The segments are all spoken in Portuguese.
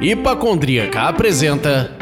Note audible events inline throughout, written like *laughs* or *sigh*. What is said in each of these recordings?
Hipacondríaca apresenta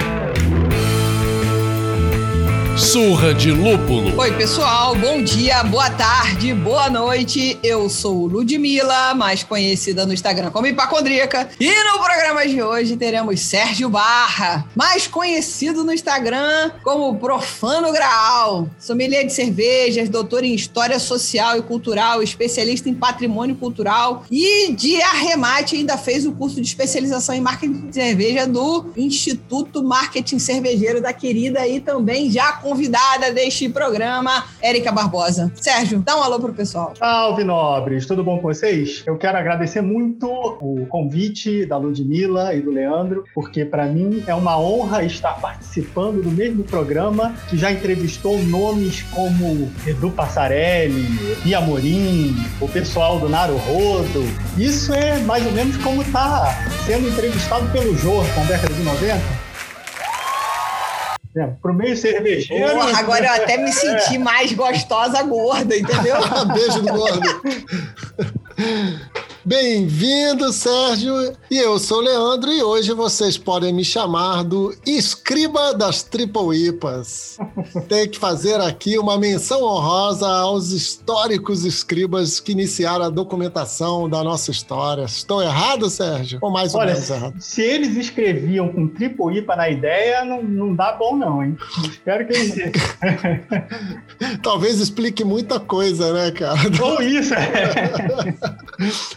Surra de Lúpulo. Oi, pessoal, bom dia, boa tarde, boa noite. Eu sou Ludmilla, mais conhecida no Instagram como Hipacondríaca. E no programa de hoje teremos Sérgio Barra, mais conhecido no Instagram como Profano Graal. Sommelier de cervejas, doutor em História Social e Cultural, especialista em Patrimônio Cultural e de arremate ainda fez o curso de especialização em Marketing de Cerveja do Instituto Marketing Cervejeiro da querida e também já convidada deste programa, Érica Barbosa. Sérgio, dá um alô pro pessoal. Salve, nobres! Tudo bom com vocês? Eu quero agradecer muito o convite da Ludmilla e do Leandro, porque para mim é uma honra estar participando do mesmo programa que já entrevistou nomes como Edu Passarelli, Bia Morim, o pessoal do Naro Rodo. Isso é mais ou menos como tá sendo entrevistado pelo Jô, com década de 90. É, pro meio cervejeiro. Porra, agora eu até me senti é. mais gostosa gorda, entendeu? *laughs* Beijo do gordo. Bem-vindo, Sérgio. E eu sou o Leandro e hoje vocês podem me chamar do escriba das Triple IPAs. Tem que fazer aqui uma menção honrosa aos históricos escribas que iniciaram a documentação da nossa história. Estou errado, Sérgio? Ou mais ou Olha, menos errado? Se eles escreviam com Triple IPA na ideia, não, não dá bom não, hein? Espero que eles... *laughs* Talvez explique muita coisa, né, cara? *laughs* Ou isso, é.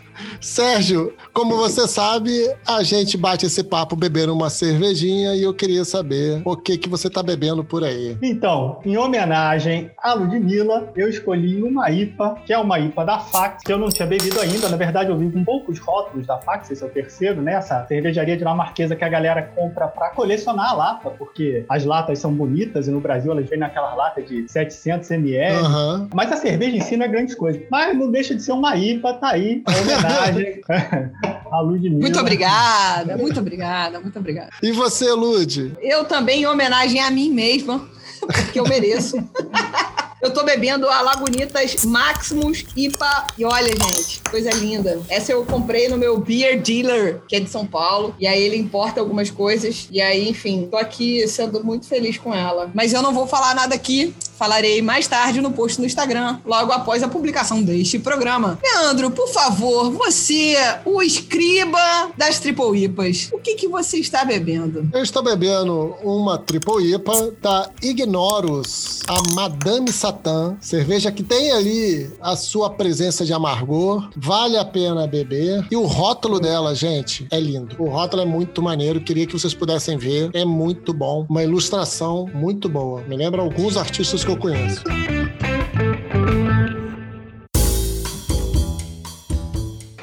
*laughs* Sérgio, como você sabe, a gente bate esse papo bebendo uma cervejinha e eu queria saber o que que você está bebendo por aí. Então, em homenagem à Ludmilla, eu escolhi uma IPA, que é uma IPA da Fax, que eu não tinha bebido ainda. Na verdade, eu vi com poucos rótulos da Fax, esse é o terceiro, né? Essa cervejaria de Marquesa que a galera compra para colecionar a lata, porque as latas são bonitas e no Brasil elas vêm naquela lata de 700 ml. Uhum. Mas a cerveja em si não é grande coisa. Mas não deixa de ser uma IPA, tá aí, é homenagem *laughs* à Ludmilla. Muito obrigada, muito obrigada, muito obrigada. E você, Lud? Eu também, em homenagem a mim mesma, porque eu mereço. Eu tô bebendo a Lagunitas Maximus IPA. E olha, gente, coisa linda. Essa eu comprei no meu Beer Dealer, que é de São Paulo. E aí ele importa algumas coisas. E aí, enfim, tô aqui sendo muito feliz com ela. Mas eu não vou falar nada aqui. Falarei mais tarde no post no Instagram, logo após a publicação deste programa. Leandro, por favor, você, o escriba das Triple IPAs, o que, que você está bebendo? Eu estou bebendo uma Triple IPA da Ignorus, a Madame Satã, cerveja que tem ali a sua presença de amargor, vale a pena beber. E o rótulo dela, gente, é lindo. O rótulo é muito maneiro, queria que vocês pudessem ver. É muito bom, uma ilustração muito boa. Me lembra alguns artistas que eu conheço.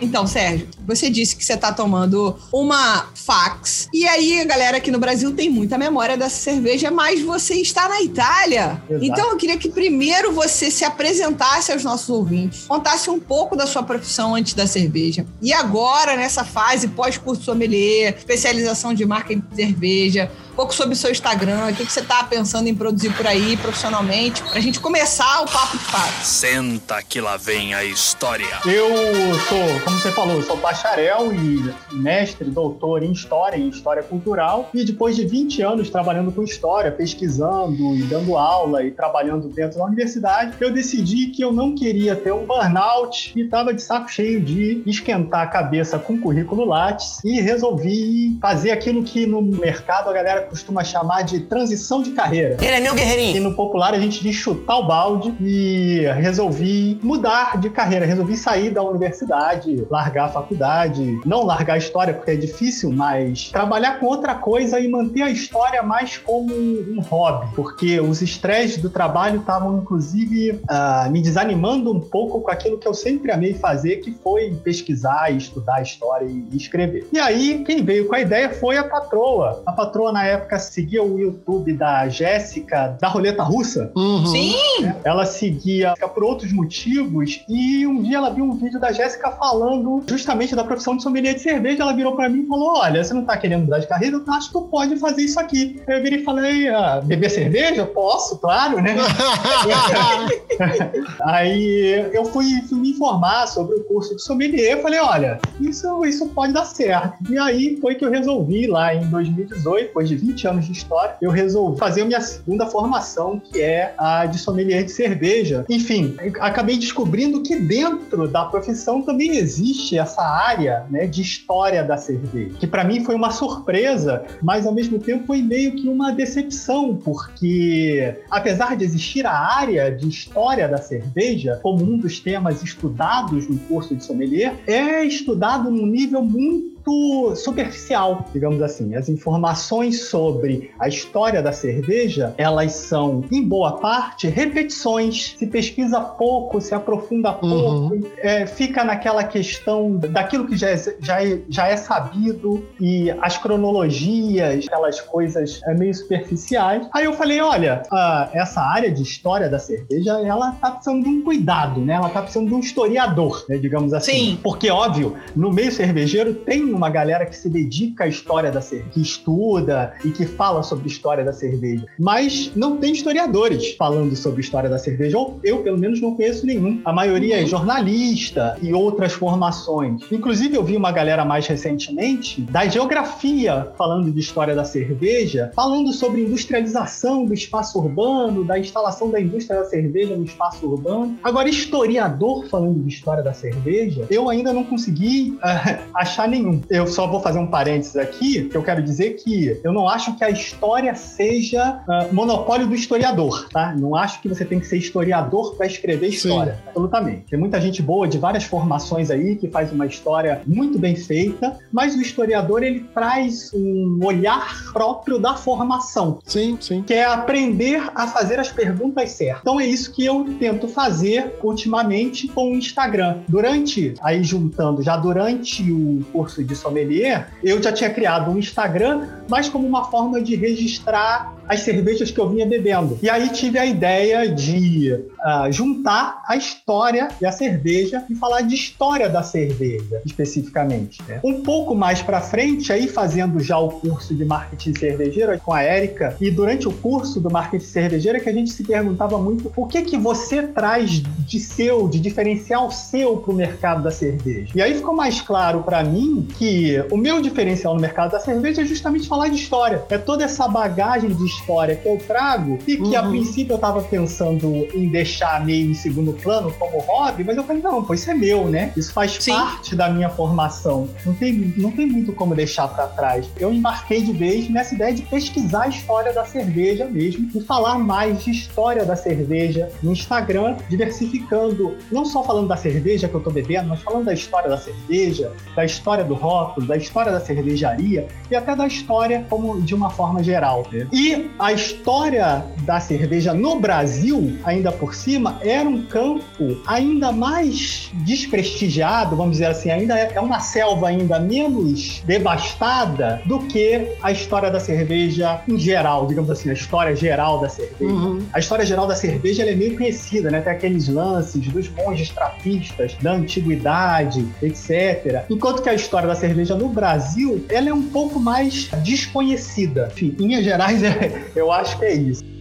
Então, Sérgio, você disse que você está tomando uma fax. E aí, a galera aqui no Brasil tem muita memória dessa cerveja, mas você está na Itália. Exato. Então, eu queria que primeiro você se apresentasse aos nossos ouvintes, contasse um pouco da sua profissão antes da cerveja. E agora, nessa fase pós-curso sommelier, especialização de marca em cerveja, pouco sobre o seu Instagram, o que, que você está pensando em produzir por aí profissionalmente, para a gente começar o papo de fato. Senta que lá vem a história. Eu sou, como você falou, sou bacharel e mestre, doutor em História e História Cultural. E depois de 20 anos trabalhando com História, pesquisando e dando aula e trabalhando dentro da universidade, eu decidi que eu não queria ter um burnout e estava de saco cheio de esquentar a cabeça com currículo Lattes e resolvi fazer aquilo que no mercado a galera costuma chamar de transição de carreira. Ele é meu guerreirinho. E no popular a gente diz chutar o balde e resolvi mudar de carreira, resolvi sair da universidade, largar a faculdade, não largar a história porque é difícil, mas trabalhar com outra coisa e manter a história mais como um hobby, porque os estresses do trabalho estavam inclusive uh, me desanimando um pouco com aquilo que eu sempre amei fazer, que foi pesquisar, estudar a história e escrever. E aí quem veio com a ideia foi a patroa. A patroa na época época seguia o YouTube da Jéssica, da Roleta Russa. Uhum. Sim! Ela seguia por outros motivos e um dia ela viu um vídeo da Jéssica falando justamente da profissão de sommelier de cerveja. Ela virou pra mim e falou: Olha, você não tá querendo mudar de carreira? Eu acho que tu pode fazer isso aqui. Eu virei e falei: ah, Beber cerveja? Posso, claro, né? *laughs* Aí eu fui, fui me informar sobre o curso de sommelier. Eu falei: Olha, isso, isso pode dar certo. E aí foi que eu resolvi, lá em 2018, depois de 20 anos de história, eu resolvi fazer a minha segunda formação, que é a de sommelier de cerveja. Enfim, acabei descobrindo que dentro da profissão também existe essa área né, de história da cerveja, que para mim foi uma surpresa, mas ao mesmo tempo foi meio que uma decepção, porque apesar de existir a área de história da cerveja como um dos temas estudados no curso de sommelier, é estudado num nível muito superficial, digamos assim. As informações sobre a história da cerveja, elas são, em boa parte, repetições. Se pesquisa pouco, se aprofunda pouco, uhum. é, fica naquela questão daquilo que já é, já, é, já é sabido e as cronologias, aquelas coisas é, meio superficiais. Aí eu falei, olha, uh, essa área de história da cerveja, ela tá precisando de um cuidado, né? Ela tá precisando de um historiador, né, digamos assim. Sim. Porque, óbvio, no meio cervejeiro tem uma galera que se dedica à história da cerveja, que estuda e que fala sobre história da cerveja. Mas não tem historiadores falando sobre história da cerveja, ou eu, pelo menos, não conheço nenhum. A maioria é uhum. é jornalista e outras formações. Inclusive, eu vi uma galera mais recentemente da geografia falando de história da cerveja, falando sobre industrialização do espaço urbano, da instalação da indústria da cerveja no espaço urbano. Agora, historiador falando de história da cerveja, eu ainda não consegui uh, *laughs* achar nenhum eu só vou fazer um parênteses aqui, que eu quero dizer que eu não acho que a história seja uh, monopólio do historiador, tá? Não acho que você tem que ser historiador para escrever história. Sim. Absolutamente. Tem muita gente boa de várias formações aí que faz uma história muito bem feita, mas o historiador ele traz um olhar próprio da formação. Sim, sim. Que é aprender a fazer as perguntas certas. Então é isso que eu tento fazer ultimamente com o Instagram. Durante, aí juntando, já durante o curso de sommelier, eu já tinha criado um Instagram, mas como uma forma de registrar as cervejas que eu vinha bebendo. E aí tive a ideia de uh, juntar a história e a cerveja e falar de história da cerveja, especificamente. Né? Um pouco mais para frente, aí fazendo já o curso de marketing cervejeiro com a Érica, e durante o curso do marketing cervejeiro é que a gente se perguntava muito o que que você traz de seu, de diferencial seu para o mercado da cerveja. E aí ficou mais claro para mim que o meu diferencial no mercado da cerveja é justamente falar de história. É toda essa bagagem de história que eu trago e que uhum. a princípio eu estava pensando em deixar meio em segundo plano como hobby, mas eu falei, não, pô, isso é meu, né? Isso faz Sim. parte da minha formação. Não tem, não tem muito como deixar para trás. Eu embarquei de vez nessa ideia de pesquisar a história da cerveja mesmo e falar mais de história da cerveja no Instagram, diversificando, não só falando da cerveja que eu tô bebendo, mas falando da história da cerveja, da história do rótulo, da história da cervejaria e até da história como de uma forma geral. Né? E a história da cerveja no Brasil, ainda por cima, era um campo ainda mais desprestigiado, vamos dizer assim, ainda é, é uma selva ainda menos devastada do que a história da cerveja em geral, digamos assim, a história geral da cerveja. Uhum. A história geral da cerveja é meio conhecida, né? Tem aqueles lances dos monges trapistas da antiguidade, etc. Enquanto que a história da cerveja no Brasil, ela é um pouco mais desconhecida. Enfim, em linhas gerais, *laughs* é, eu acho que é isso.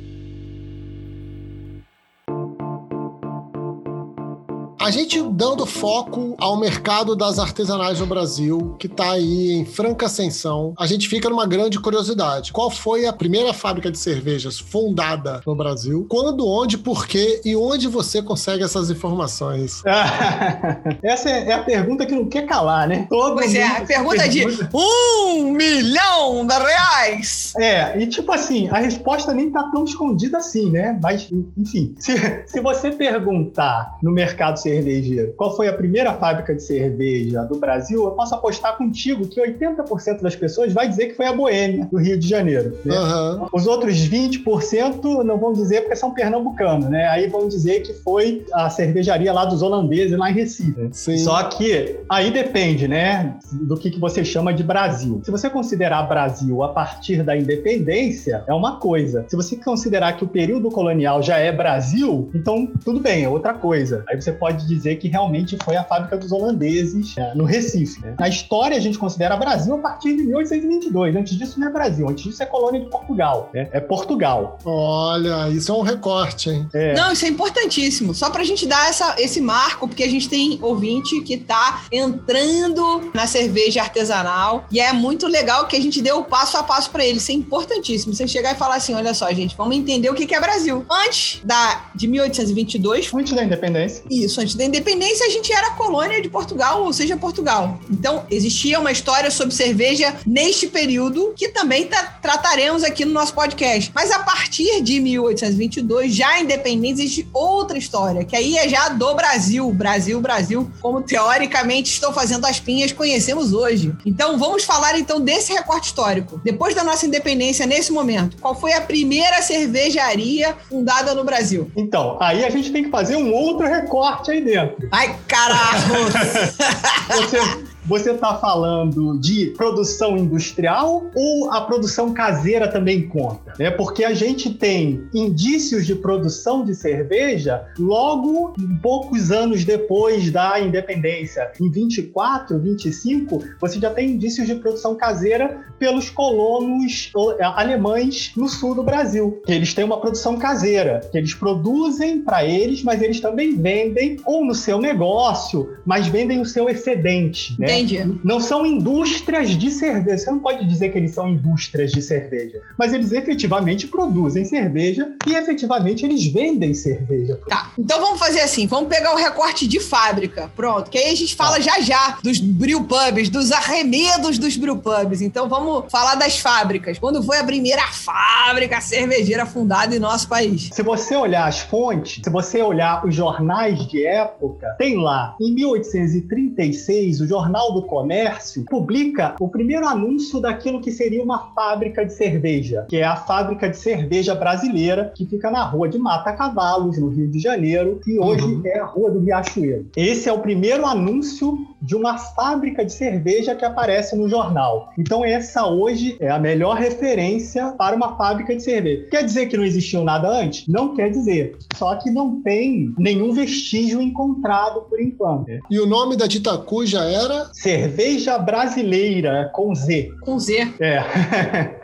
A gente dando foco ao mercado das artesanais no Brasil, que está aí em franca ascensão, a gente fica numa grande curiosidade. Qual foi a primeira fábrica de cervejas fundada no Brasil? Quando, onde, por quê e onde você consegue essas informações? *laughs* Essa é a pergunta que não quer calar, né? Todo pois é, a pergunta é de um milhão de reais! É, e tipo assim, a resposta nem tá tão escondida assim, né? Mas, enfim, se, se você perguntar no mercado cervejeiro, cervejeiro. Qual foi a primeira fábrica de cerveja do Brasil? Eu posso apostar contigo que 80% das pessoas vai dizer que foi a Boêmia, do Rio de Janeiro. Né? Uhum. Os outros 20% não vão dizer porque são pernambucanos, né? Aí vão dizer que foi a cervejaria lá dos holandeses, lá em Recife. Sim. Só que aí depende, né, do que, que você chama de Brasil. Se você considerar Brasil a partir da independência, é uma coisa. Se você considerar que o período colonial já é Brasil, então tudo bem, é outra coisa. Aí você pode dizer que realmente foi a fábrica dos holandeses é, no Recife. Né? Na história, a gente considera Brasil a partir de 1822. Antes disso, não é Brasil. Antes disso, é colônia de Portugal. Né? É Portugal. Olha, isso é um recorte, hein? É. Não, isso é importantíssimo. Só pra gente dar essa, esse marco, porque a gente tem ouvinte que tá entrando na cerveja artesanal e é muito legal que a gente deu o passo a passo para ele. Isso é importantíssimo. Você chegar e falar assim: olha só, gente, vamos entender o que é Brasil. Antes da, de 1822. Antes da independência. Isso, antes da independência, a gente era colônia de Portugal, ou seja, Portugal. Então, existia uma história sobre cerveja neste período que também tá, trataremos aqui no nosso podcast. Mas a partir de 1822, já independente, existe outra história, que aí é já do Brasil. Brasil, Brasil, como teoricamente estão fazendo as pinhas, conhecemos hoje. Então, vamos falar então desse recorte histórico. Depois da nossa independência, nesse momento, qual foi a primeira cervejaria fundada no Brasil? Então, aí a gente tem que fazer um outro recorte aí dentro. Ai, caralho! *laughs* Você você está falando de produção industrial ou a produção caseira também conta? É porque a gente tem indícios de produção de cerveja logo poucos anos depois da independência. Em 24, 25, você já tem indícios de produção caseira pelos colonos é, alemães no sul do Brasil. Eles têm uma produção caseira, que eles produzem para eles, mas eles também vendem ou no seu negócio, mas vendem o seu excedente. Né? Entendi. Não são indústrias de cerveja. Você não pode dizer que eles são indústrias de cerveja. Mas eles efetivamente produzem cerveja e efetivamente eles vendem cerveja. Tá. Então vamos fazer assim: vamos pegar o recorte de fábrica. Pronto. Que aí a gente fala tá. já já dos brewpubs, dos arremedos dos brewpubs. Então vamos falar das fábricas. Quando foi a primeira fábrica cervejeira fundada em nosso país? Se você olhar as fontes, se você olhar os jornais de época, tem lá, em 1836, o Jornal Jornal do Comércio publica o primeiro anúncio daquilo que seria uma fábrica de cerveja, que é a fábrica de cerveja brasileira, que fica na Rua de Mata Cavalos, no Rio de Janeiro, e hoje uhum. é a Rua do Riachuelo. Esse é o primeiro anúncio de uma fábrica de cerveja que aparece no jornal. Então essa hoje é a melhor referência para uma fábrica de cerveja. Quer dizer que não existiu nada antes? Não quer dizer. Só que não tem nenhum vestígio encontrado por enquanto. E o nome da Ditacu já era? Cerveja Brasileira, com Z. Com Z. É.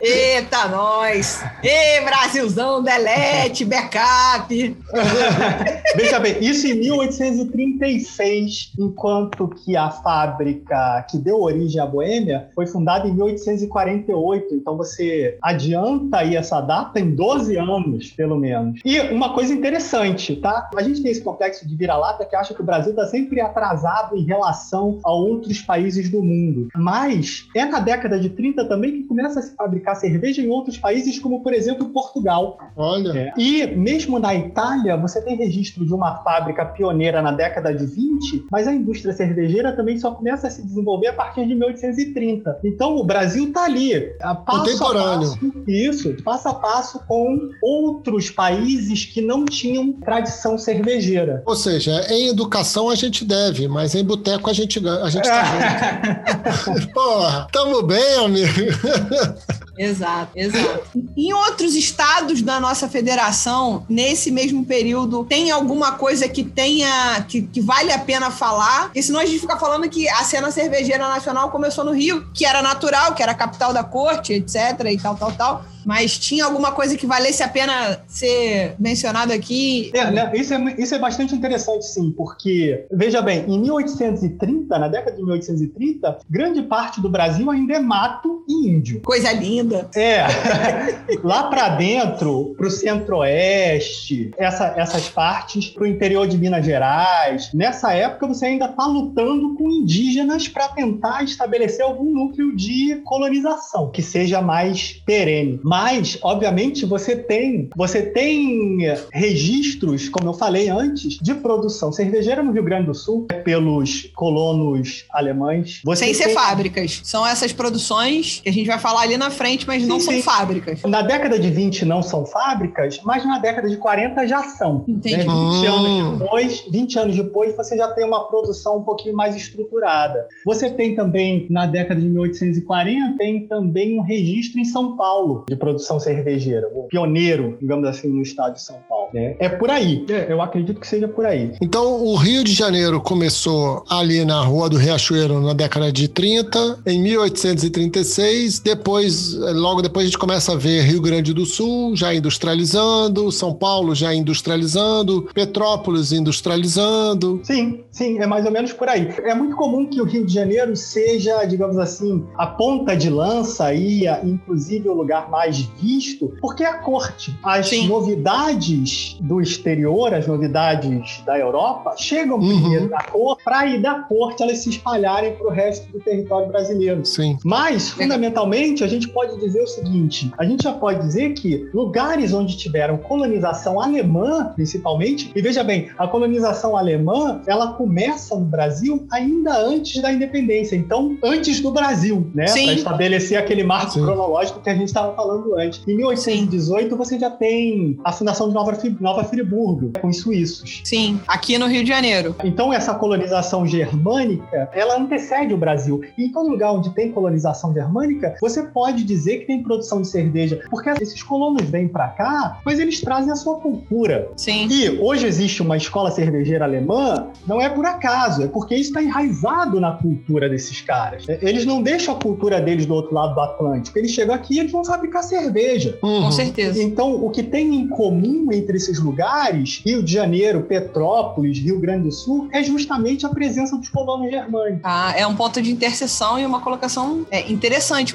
*laughs* Eita, nós! Ê, Brasilzão, delete, backup! *laughs* Veja bem, isso em 1836, enquanto que a fábrica que deu origem à Boêmia foi fundada em 1848. Então você adianta aí essa data em 12 anos, pelo menos. E uma coisa interessante, tá? A gente tem esse complexo de vira-lata que acha que o Brasil está sempre atrasado em relação a outros países do mundo. Mas é na década de 30 também que começa a se fabricar cerveja em outros países, como por exemplo Portugal. Olha. É. E mesmo na Itália, você tem registro de uma fábrica pioneira na década de 20, mas a indústria cervejeira também só começa a se desenvolver a partir de 1830. Então o Brasil está ali, passo Contemporâneo. a passo, isso, passo a passo com outros países que não tinham tradição cervejeira. Ou seja, em educação a gente deve, mas em boteco a gente, a gente *laughs* Porra, tamo bem, amigo. *laughs* Exato, exato. Em outros estados da nossa federação, nesse mesmo período, tem alguma coisa que tenha que, que vale a pena falar? Porque senão a gente fica falando que a cena cervejeira nacional começou no Rio, que era natural, que era a capital da corte, etc. e tal, tal, tal mas tinha alguma coisa que valesse a pena ser mencionado aqui? É, né, isso, é, isso é bastante interessante, sim, porque, veja bem, em 1830, na década de 1830, grande parte do Brasil ainda é mato e índio. Coisa linda. É. *laughs* Lá para dentro, para o centro-oeste, essa, essas partes, para o interior de Minas Gerais, nessa época você ainda está lutando com indígenas para tentar estabelecer algum núcleo de colonização que seja mais perene Mas, obviamente, você tem, você tem registros, como eu falei antes, de produção cervejeira no Rio Grande do Sul pelos colonos alemães. Você Sem ser tem- fábricas. São essas produções que a gente vai falar ali na frente, mas não Sim, são sim. fábricas. Na década de 20 não são fábricas, mas na década de 40 já são. Entendi. Né? 20, Hum. anos depois, 20 anos depois, você já tem uma produção um pouquinho mais estruturada. Você tem também, na década de 1840, tem também um registro em São Paulo de produção cervejeira, o pioneiro, digamos assim, no estado de São Paulo. Né? É por aí. É, Eu acredito que seja por aí. Então, o Rio de Janeiro começou ali na Rua do Riachuelo na década de 30, em 1836. Depois, logo depois, a gente começa a ver Rio Grande do Sul já industrializando, São Paulo já industrializando, Petrópolis industrializando. Sim, sim, é mais ou menos por aí. É muito comum que o Rio de Janeiro seja, digamos assim, a ponta de lança e, inclusive, o lugar mais visto, porque é a corte. As Sim. novidades do exterior, as novidades da Europa, chegam Uhum. primeiro na corte, para aí da corte elas se espalharem para o resto do território brasileiro. Sim. Mas, fundamentalmente, a gente pode dizer o seguinte: a gente já pode dizer que lugares onde tiveram colonização alemã, principalmente, e veja bem, a colonização alemã ela começa no Brasil ainda antes da independência, então antes do Brasil, né? Sim. Para estabelecer aquele marco Sim. cronológico que a gente estava falando antes. Em 1818, você já tem a fundação de Nova, Nova Friburgo, com os suíços. Sim, aqui no Rio de Janeiro. Então, essa colonização germânica, ela antecede o Brasil. E em todo lugar onde tem colonização germânica, você pode dizer que tem produção de cerveja, porque esses colonos vêm para cá, mas eles trazem a sua cultura. Sim. E hoje existe uma escola cervejeira alemã, não é por acaso, é porque isso está enraizado na cultura desses caras. Eles não deixam a cultura deles do outro lado do Atlântico, eles chegam aqui e eles vão fabricar cerveja. Com Uhum. certeza. Então, o que tem em comum entre esses lugares, Rio de Janeiro, Petrópolis, Rio Grande do Sul, é justamente a presença dos colonos germânicos. Tá? É um ponto de interseção e uma colocação é, interessante.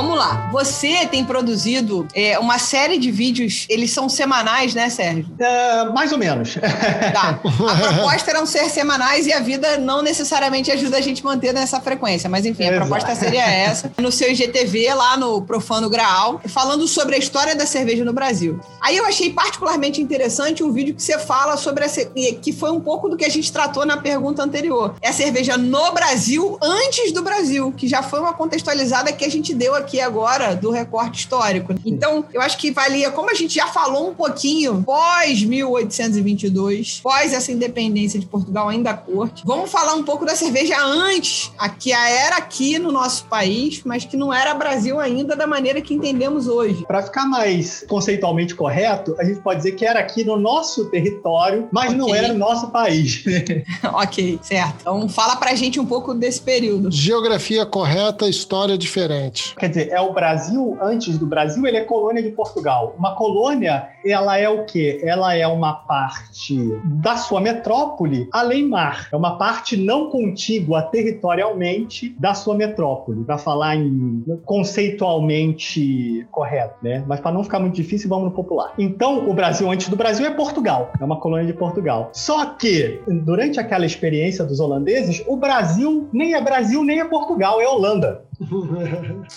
Vamos lá. Você tem produzido é, uma série de vídeos, eles são semanais, né, Sérgio? É, mais ou menos. *laughs* Tá. A proposta eram ser semanais e a vida não necessariamente ajuda a gente a manter nessa frequência. Mas enfim, a proposta seria essa. *laughs* No seu IGTV, lá no Profano Graal, falando sobre a história da cerveja no Brasil. Aí eu achei particularmente interessante um vídeo que você fala sobre a ce- e que foi um pouco do que a gente tratou na pergunta anterior. É a cerveja no Brasil antes do Brasil, que já foi uma contextualizada que a gente deu aqui agora do recorte histórico. Então, eu acho que valia, como a gente já falou um pouquinho, pós 1822, pós essa independência de Portugal ainda à corte, vamos falar um pouco da cerveja antes, a que era aqui no nosso país, mas que não era Brasil ainda da maneira que entendemos hoje. Para ficar mais conceitualmente correto, a gente pode dizer que era aqui no nosso território, mas não Ok. era no nosso país. *laughs* ok, certo. Então, fala pra gente um pouco desse período. Geografia correta, história diferente. Quer dizer, é o Brasil, antes do Brasil, ele é colônia de Portugal. Uma colônia, ela é o quê? Ela é uma parte da sua metrópole além mar. É uma parte não contígua territorialmente da sua metrópole, para falar em conceitualmente correto, né? Mas para não ficar muito difícil, vamos no popular. Então, o Brasil antes do Brasil é Portugal, é uma colônia de Portugal. Só que durante aquela experiência dos holandeses, o Brasil nem é Brasil nem é Portugal, é Holanda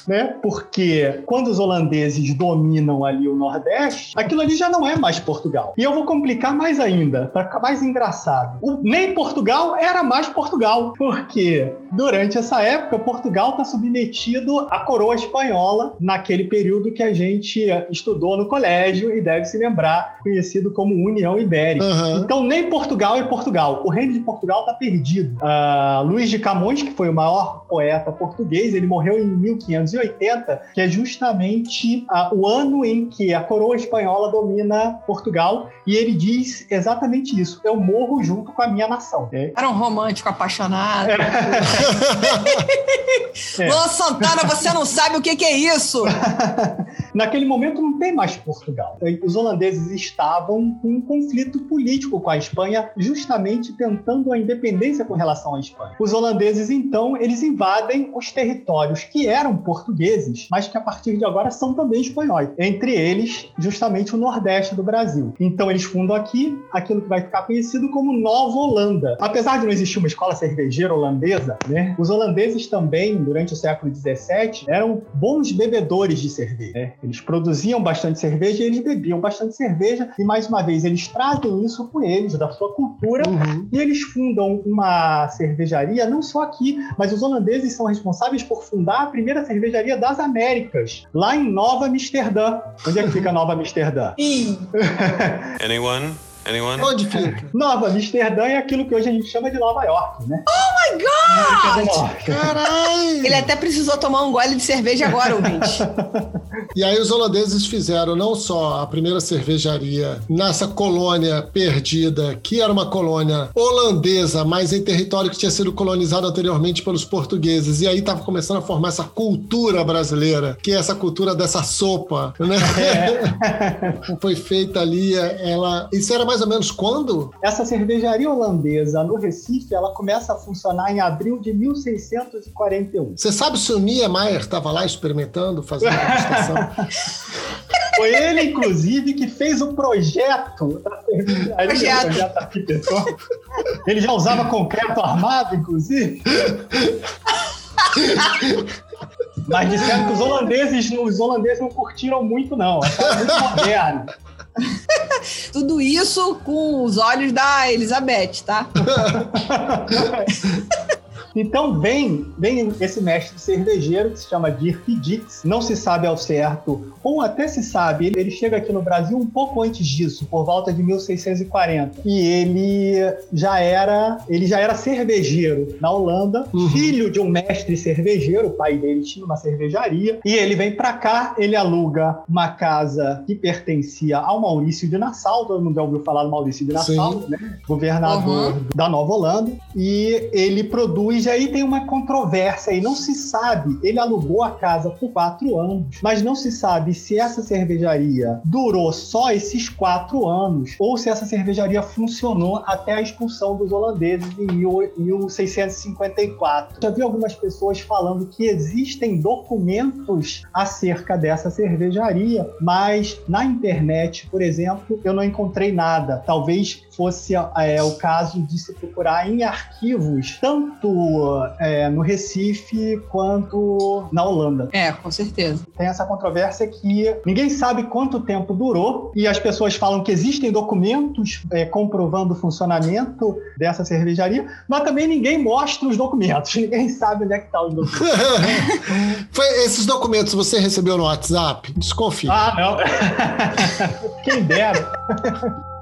né? Porque quando os holandeses dominam ali o Nordeste, aquilo ali já não é mais Portugal. E eu vou complicar mais ainda, para ficar mais engraçado. O- nem Portugal era mais Portugal, porque durante essa época Portugal está submetido à coroa espanhola naquele período que a gente estudou no colégio e deve se lembrar, conhecido como União Ibérica. Aham. Então, nem Portugal é Portugal. O reino de Portugal está perdido. Ah, Luís de Camões, que foi o maior poeta português, ele morreu em 1580, que é justamente ah, o ano em que a coroa espanhola domina Portugal, e ele diz exatamente isso: eu morro junto com a minha nação. É, Era um romântico apaixonado. É. *laughs* Luan Santana, você não sabe o que, que é isso. *laughs* naquele momento não tem mais Portugal. Os holandeses estavam com um conflito político com a Espanha, justamente tentando a independência com relação à Espanha. Os holandeses, então, eles invadem os territórios que eram portugueses, mas que a partir de agora são também espanhóis. Entre eles, justamente o nordeste do Brasil. Então, eles fundam aqui aquilo que vai ficar conhecido como Nova Holanda. Apesar de não existir uma escola cervejeira holandesa, né, os holandeses também, durante o século XVII, eram bons bebedores de cerveja. Né? Eles produziam bastante cerveja e eles bebiam bastante cerveja. E, mais uma vez, eles trazem isso com eles, da sua cultura, uhum. e eles fundam uma cervejaria, não só aqui, mas os holandeses são responsáveis por fundar a primeira cervejaria das Américas, lá em Nova Amsterdã. Onde é que fica Nova Amsterdã? *laughs* Anyone? Anyone? Onde fica? Nova Amsterdã é aquilo que hoje a gente chama de Nova York, né? Oh my God! Caralho! Ele até precisou tomar um gole de cerveja agora, ouvinte. *laughs* e aí os holandeses fizeram não só a primeira cervejaria nessa colônia perdida, que era uma colônia holandesa, mas em território que tinha sido colonizado anteriormente pelos portugueses. E aí estava começando a formar essa cultura brasileira, que é essa cultura dessa sopa, né? É. *laughs* Foi feita ali, ela... Isso era mais mais ou menos quando? Essa cervejaria holandesa no Recife, ela começa a funcionar em abril de 1641. Você sabe se o Niemeyer estava lá experimentando, fazendo a degustação? *laughs* Foi ele, inclusive, que fez o projeto da cervejaria, projeto. projeto arquitetônico. Ele já usava concreto armado, inclusive. Mas disseram que os holandeses, os holandeses não curtiram muito, não. Acharam muito moderno. Tudo isso com os olhos da Elizabeth, tá? *laughs* Então vem, vem esse mestre cervejeiro que se chama Dirk Dix, não se sabe ao certo, ou até se sabe, ele, ele chega aqui no Brasil um pouco antes disso, por volta de 1640. E ele já era, ele já era cervejeiro na Holanda, uhum. filho de um mestre cervejeiro, o pai dele tinha uma cervejaria, e ele vem para cá, ele aluga uma casa que pertencia ao Maurício de Nassau, todo mundo já ouviu falar do Maurício de Nassau, né? governador uhum. da Nova Holanda, e ele produz e aí tem uma controvérsia e não se sabe. Ele alugou a casa por quatro anos, mas não se sabe se essa cervejaria durou só esses quatro anos ou se essa cervejaria funcionou até a expulsão dos holandeses em 1654. Já vi algumas pessoas falando que existem documentos acerca dessa cervejaria, mas na internet, por exemplo, eu não encontrei nada. Talvez fosse é, o caso de se procurar em arquivos, tanto é, no Recife quanto na Holanda. É, com certeza. Tem essa controvérsia que ninguém sabe quanto tempo durou e as pessoas falam que existem documentos é, comprovando o funcionamento dessa cervejaria, mas também ninguém mostra os documentos, *laughs* ninguém sabe onde é que estão tá os documentos. *laughs* Foi, esses documentos você recebeu no WhatsApp? Desconfio. Ah, não. *laughs* Quem dera.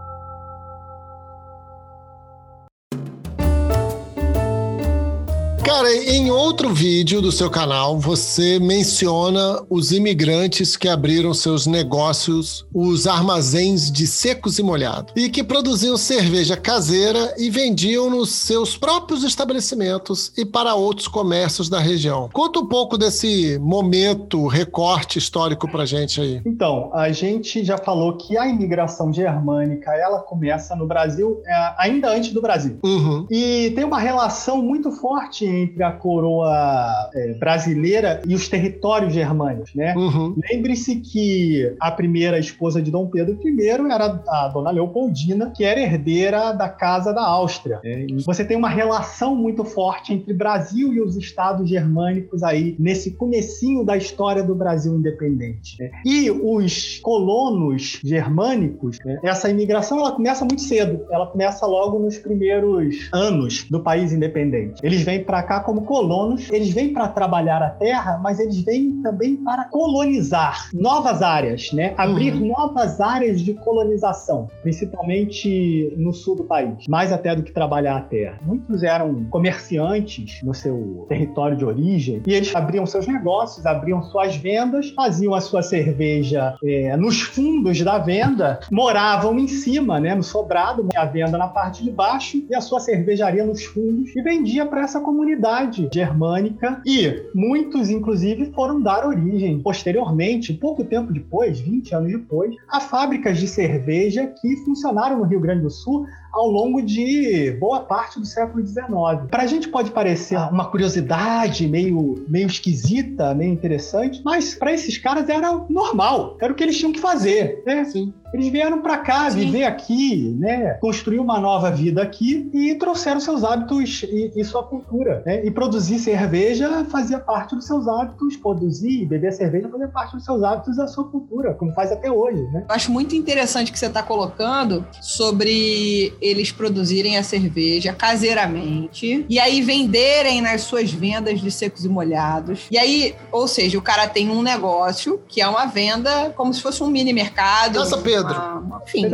Cara, em outro vídeo do seu canal, você menciona os imigrantes que abriram seus negócios, os armazéns de secos e molhados, e que produziam cerveja caseira e vendiam nos seus próprios estabelecimentos e para outros comércios da região. Conta um pouco desse momento, recorte histórico pra gente aí. Então, a gente já falou que a imigração germânica, ela começa no Brasil é, ainda antes do Brasil. Uhum. E tem uma relação muito forte entre a coroa é, brasileira e os territórios germânicos, né? Uhum. Lembre-se que a primeira esposa de Dom Pedro I era a dona Leopoldina, que era herdeira da Casa da Áustria. Né? você tem uma relação muito forte entre Brasil e os estados germânicos aí, nesse comecinho da história do Brasil independente. Né? E os colonos germânicos, né? essa imigração ela começa muito cedo, ela começa logo nos primeiros anos do país independente. Eles vêm para cá como colonos, eles vêm para trabalhar a terra, mas eles vêm também para colonizar novas áreas, né? Abrir uhum. novas áreas de colonização, principalmente no sul do país, mais até do que trabalhar a terra. Muitos eram comerciantes no seu território de origem e eles abriam seus negócios, abriam suas vendas, faziam a sua cerveja é, nos fundos da venda, moravam em cima, né, no sobrado, a venda na parte de baixo e a sua cervejaria nos fundos e vendia para essa comunidade comunidade germânica e muitos, inclusive, foram dar origem posteriormente, pouco tempo depois, 20 anos depois, a fábricas de cerveja que funcionaram no Rio Grande do Sul ao longo de boa parte do século XIX. Para a gente pode parecer uma curiosidade meio, meio esquisita, meio interessante, mas para esses caras era normal, era o que eles tinham que fazer. Né? Sim. Eles vieram para cá, Sim. viver aqui, né? construir uma nova vida aqui e trouxeram seus hábitos e, e sua cultura. Né? E produzir cerveja fazia parte dos seus hábitos, produzir e beber cerveja fazia parte dos seus hábitos e da sua cultura, como faz até hoje. Né? Eu acho muito interessante que você está colocando sobre eles produzirem a cerveja caseiramente e aí venderem nas suas vendas de secos e molhados. E aí, ou seja, o cara tem um negócio que é uma venda como se fosse um mini mercado. Casa Pedro. Uma, enfim,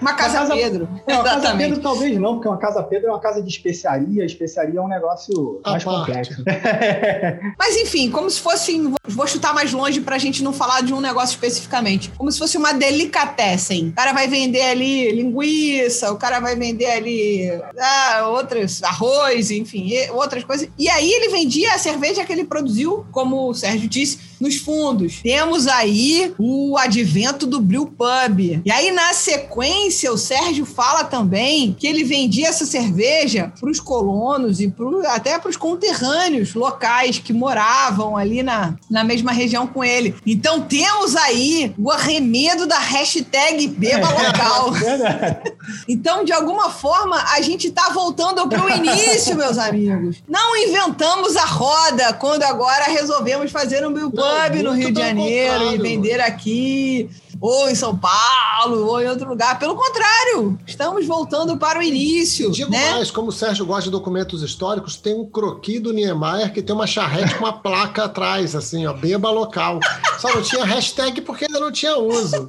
uma *laughs* casa, casa Pedro. Não, Exatamente. Casa Pedro talvez não, porque uma casa Pedro é uma casa de especiaria. Especiaria é um negócio a mais parte. complexo. *laughs* Mas enfim, como se fosse. Vou chutar mais longe pra gente não falar de um negócio especificamente. Como se fosse uma delicatessen. O cara vai vender ali linguiça, o cara vai vender ali ah, outros, arroz, enfim, outras coisas. E aí ele vendia a cerveja que ele produziu, como o Sérgio disse, nos fundos. Temos aí o advento do Brew Pub. E aí, na sequência, o Sérgio fala também que ele vendia essa cerveja para os colonos e pro, até para os conterrâneos locais que moravam ali na, na mesma região com ele. Então, temos aí o arremedo da hashtag Beba é, Local. *laughs* É *laughs* então, de alguma forma, a gente está voltando para o início, meus amigos. Não inventamos a roda quando agora resolvemos fazer um Pub no Rio de Janeiro e vender aqui, ou em São Paulo, ou em outro lugar. Pelo contrário, estamos voltando para o início. Digo né? mais, como o Sérgio gosta de documentos históricos, tem um croqui do Niemeyer que tem uma charrete com uma placa atrás, assim, ó, beba local. Só não tinha hashtag porque ainda não tinha uso.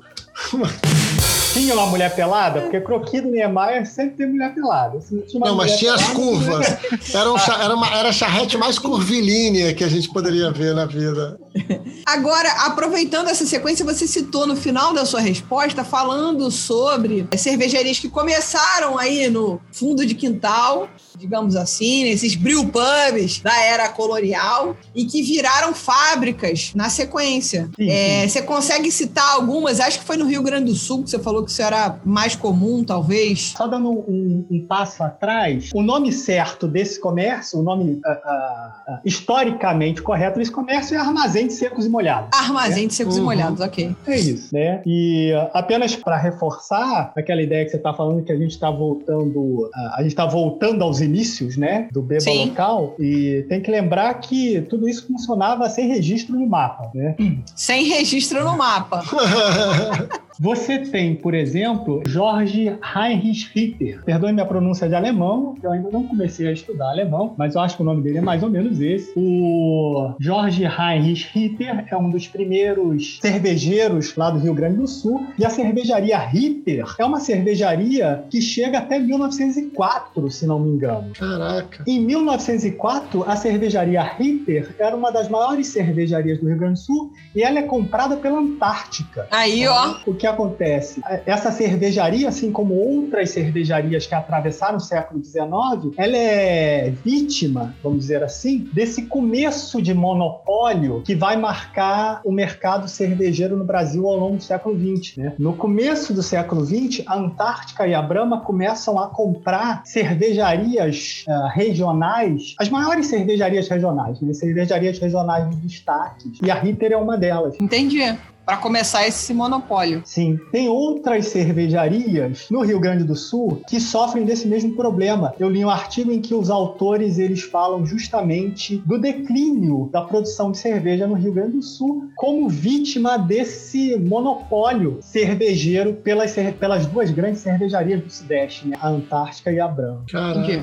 *laughs* Tinha uma mulher pelada? Porque croqui do Niemeyer sempre tem mulher pelada. Não, não mas tinha pelada, as curvas. *laughs* Era, um, era, uma, era a charrete mais curvilínea que a gente poderia ver na vida. *laughs* Agora, aproveitando essa sequência, você citou no final da sua resposta falando sobre cervejarias que começaram aí no fundo de quintal digamos assim, nesses brew pubs da era colonial e que viraram fábricas na sequência. Sim, é, Você consegue citar algumas? Acho que foi no Rio Grande do Sul que você falou que isso era mais comum, talvez. Só dando um, um passo atrás, o nome certo desse comércio, o nome uh, uh, historicamente correto desse comércio é armazém de secos e molhados. Armazém né? de secos uhum. e molhados, ok. É isso, né? E apenas para reforçar aquela ideia que você está falando que a gente está voltando, a gente está voltando aos inícios, né, do Beba Sim. local. E tem que lembrar que tudo isso funcionava sem registro no mapa, né? Sem registro no mapa. *laughs* Você tem, por exemplo, Jorge Heinrich Ritter. Perdoe minha pronúncia de alemão, eu ainda não comecei a estudar alemão, mas eu acho que o nome dele é mais ou menos esse. O Jorge Heinrich Ritter é um dos primeiros cervejeiros lá do Rio Grande do Sul. E a cervejaria Ritter é uma cervejaria que chega até 1904, se não me engano. Caraca. Em 1904, a cervejaria Ritter era uma das maiores cervejarias do Rio Grande do Sul e ela é comprada pela Antártica. Aí, ó. O que acontece? Essa cervejaria, assim como outras cervejarias que atravessaram o século XIX, ela é vítima, vamos dizer assim, desse começo de monopólio que vai marcar o mercado cervejeiro no Brasil ao longo do século XX. Né? No começo do século XX, a Antártica e a Brahma começam a comprar cervejarias uh, regionais, as maiores cervejarias regionais, né? cervejarias regionais de destaque. E a Ritter é uma delas. Entendi para começar esse monopólio. Sim. Tem outras cervejarias no Rio Grande do Sul que sofrem desse mesmo problema. Eu li um artigo em que os autores eles falam justamente do declínio da produção de cerveja no Rio Grande do Sul como vítima desse monopólio cervejeiro pelas, pelas duas grandes cervejarias do Sudeste, né? a Antártica e a Brahma.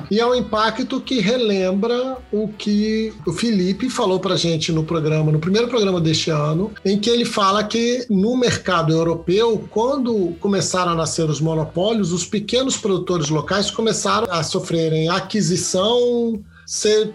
E é um impacto que relembra o que o Felipe falou pra gente no programa, no primeiro programa deste ano, em que ele fala que no mercado europeu, quando começaram a nascer os monopólios, os pequenos produtores locais começaram a sofrerem aquisição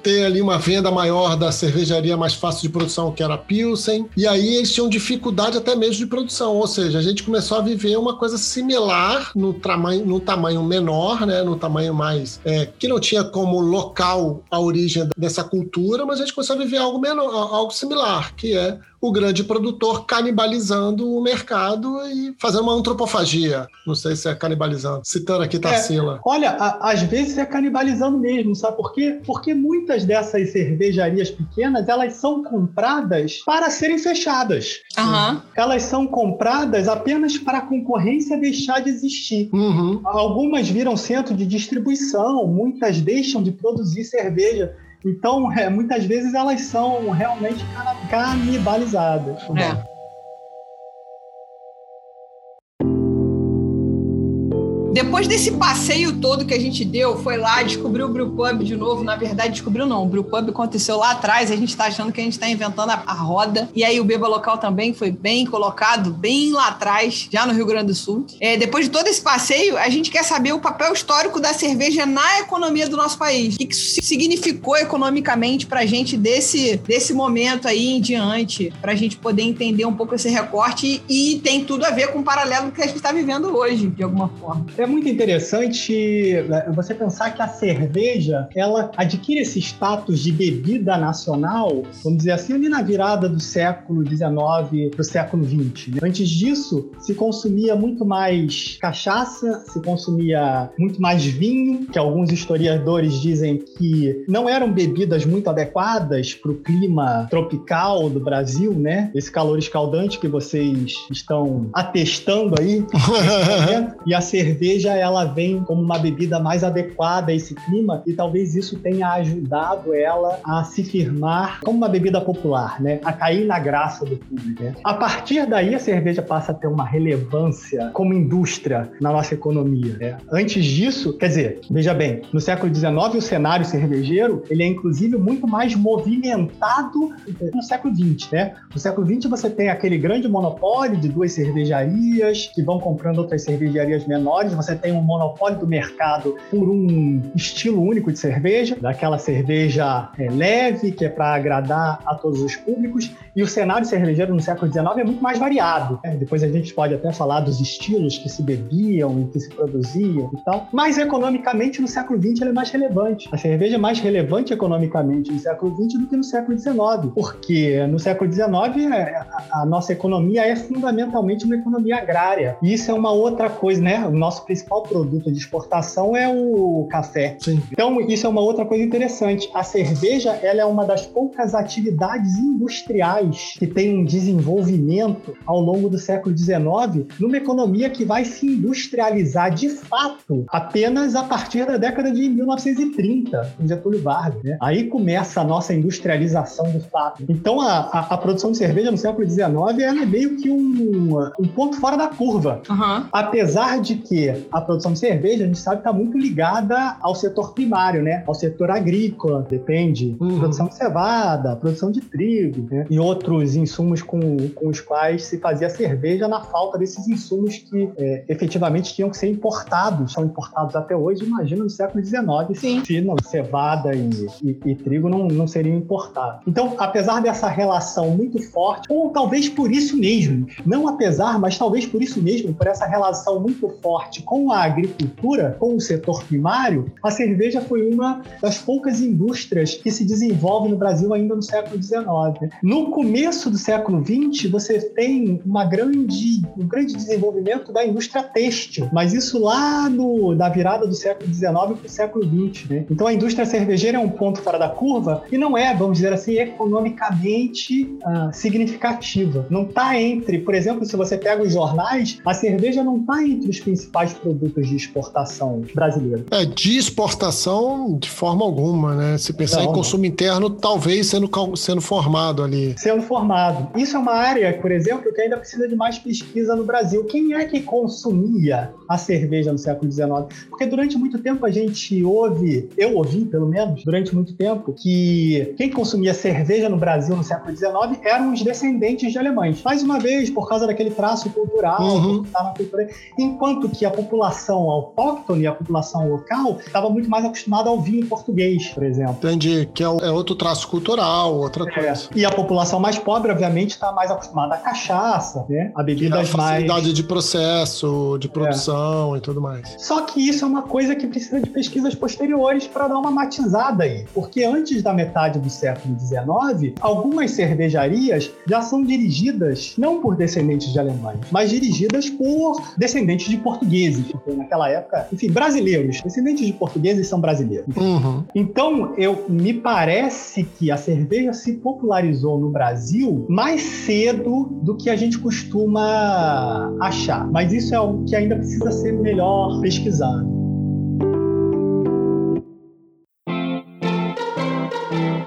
ter ali uma venda maior da cervejaria mais fácil de produção, que era a Pilsen. E aí eles tinham dificuldade até mesmo de produção. Ou seja, a gente começou a viver uma coisa similar no tamanho, no tamanho menor, né? No tamanho mais. É, que não tinha como local a origem dessa cultura, mas a gente começou a viver algo menor, algo similar, que é o grande produtor canibalizando o mercado e fazendo uma antropofagia. Não sei se é canibalizando. Citando aqui Tarsila. É, olha, a, às vezes é canibalizando mesmo, sabe por quê? Porque muitas dessas cervejarias pequenas, elas são compradas para serem fechadas. Uhum. Elas são compradas apenas para a concorrência deixar de existir. Uhum. Algumas viram centro de distribuição, muitas deixam de produzir cerveja então, é, muitas vezes elas são realmente canibalizadas. É. Depois desse passeio todo que a gente deu, foi lá, descobriu o Brewpub de novo. Na verdade, descobriu não. O Brewpub aconteceu lá atrás. A gente está achando que a gente está inventando a, a, roda. E aí o Beba Local também foi bem colocado, bem lá atrás, já no Rio Grande do Sul. É, depois de todo esse passeio, a gente quer saber o papel histórico da cerveja na economia do nosso país. O que isso significou economicamente para a gente desse, desse momento aí em diante, para a gente poder entender um pouco esse recorte e, e tem tudo a ver com o paralelo que a gente está vivendo hoje, de alguma forma. É muito interessante né, você pensar que a cerveja ela adquire esse status de bebida nacional, vamos dizer assim, ali na virada do século XIX para o século XX. Né? Antes disso, se consumia muito mais cachaça, se consumia muito mais vinho, que alguns historiadores dizem que não eram bebidas muito adequadas para o clima tropical do Brasil, né? Esse calor escaldante que vocês estão atestando aí. *laughs* e a cerveja cerveja ela vem como uma bebida mais adequada a esse clima e talvez isso tenha ajudado ela a se firmar como uma bebida popular, né? A cair na graça do público. Né? A partir daí a cerveja passa a ter uma relevância como indústria na nossa economia. Né? Antes disso, quer dizer, veja bem, no século XIX o cenário cervejeiro ele é inclusive muito mais movimentado no século XX, né? No século XX você tem aquele grande monopólio de duas cervejarias que vão comprando outras cervejarias menores você tem um monopólio do mercado por um estilo único de cerveja, daquela cerveja é, leve, que é para agradar a todos os públicos, e o cenário cervejeiro no século XIX é muito mais variado. Né? Depois a gente pode até falar dos estilos que se bebiam e que se produziam e tal. Mas economicamente no século XX ele é mais relevante. A cerveja é mais relevante economicamente no século XX do que no século XIX, porque no século XIX é, a nossa economia é fundamentalmente uma economia agrária. E isso é uma outra coisa, né? O nosso principal produto de exportação é o café. Sim. Então, isso é uma outra coisa interessante. A cerveja ela é uma das poucas atividades industriais que tem um desenvolvimento ao longo do século XIX numa economia que vai se industrializar de fato apenas a partir da década de 1930, com Getúlio Vargas. Né? Aí começa a nossa industrialização de fato. Então, a, a, a produção de cerveja no século XIX ela é meio que um, um ponto fora da curva. Uhum. Apesar de que a produção de cerveja, a gente sabe, está muito ligada ao setor primário, né? Ao setor agrícola, depende. Uhum. Produção de cevada, produção de trigo, né? E outros insumos com, com os quais se fazia cerveja na falta desses insumos que é, efetivamente tinham que ser importados. São importados até hoje, imagina no século XIX, Sim. se não, cevada e, e, e trigo não, não seriam importados. Então, apesar dessa relação muito forte, ou talvez por isso mesmo, não apesar, mas talvez por isso mesmo, por essa relação muito forte com a agricultura, com o setor primário, a cerveja foi uma das poucas indústrias que se desenvolve no Brasil ainda no século XIX. No começo do século XX, você tem uma grande, um grande desenvolvimento da indústria têxtil, mas isso lá no, na virada do século XIX para o século XX. Né? Então a indústria cervejeira é um ponto fora da curva e não é, vamos dizer assim, economicamente ah, significativa. Não está entre, por exemplo, se você pega os jornais, a cerveja não está entre os principais produtos de exportação brasileira. É, de exportação, de forma alguma, né? Se pensar não, em consumo não. interno, talvez sendo, sendo formado ali. Sendo formado. Isso é uma área, por exemplo, que ainda precisa de mais pesquisa no Brasil. Quem é que consumia a cerveja no século XIX? Porque durante muito tempo a gente ouve, eu ouvi pelo menos, durante muito tempo, que quem consumia cerveja no Brasil no século XIX eram os descendentes de alemães. Mais uma vez, por causa daquele traço cultural uhum. que está na cultura. Enquanto que a população autóctone, a população local, estava muito mais acostumada ao vinho português, por exemplo. Entendi, que é, é outro traço cultural, outra É. coisa. E a população mais pobre, obviamente, está mais acostumada à cachaça, né? A E a bebidas mais. facilidade de processo, de produção e tudo mais. Só que isso é uma coisa que precisa de pesquisas posteriores para dar uma matizada aí. Porque antes da metade do século XIX, algumas cervejarias já são dirigidas não por descendentes de alemães, mas dirigidas por descendentes de portugueses. Porque naquela época, enfim, brasileiros. Descendentes de portugueses são brasileiros. Uhum. Então, eu me parece que a cerveja se popularizou no Brasil mais cedo do que a gente costuma achar. Mas isso é algo que ainda precisa ser melhor pesquisado.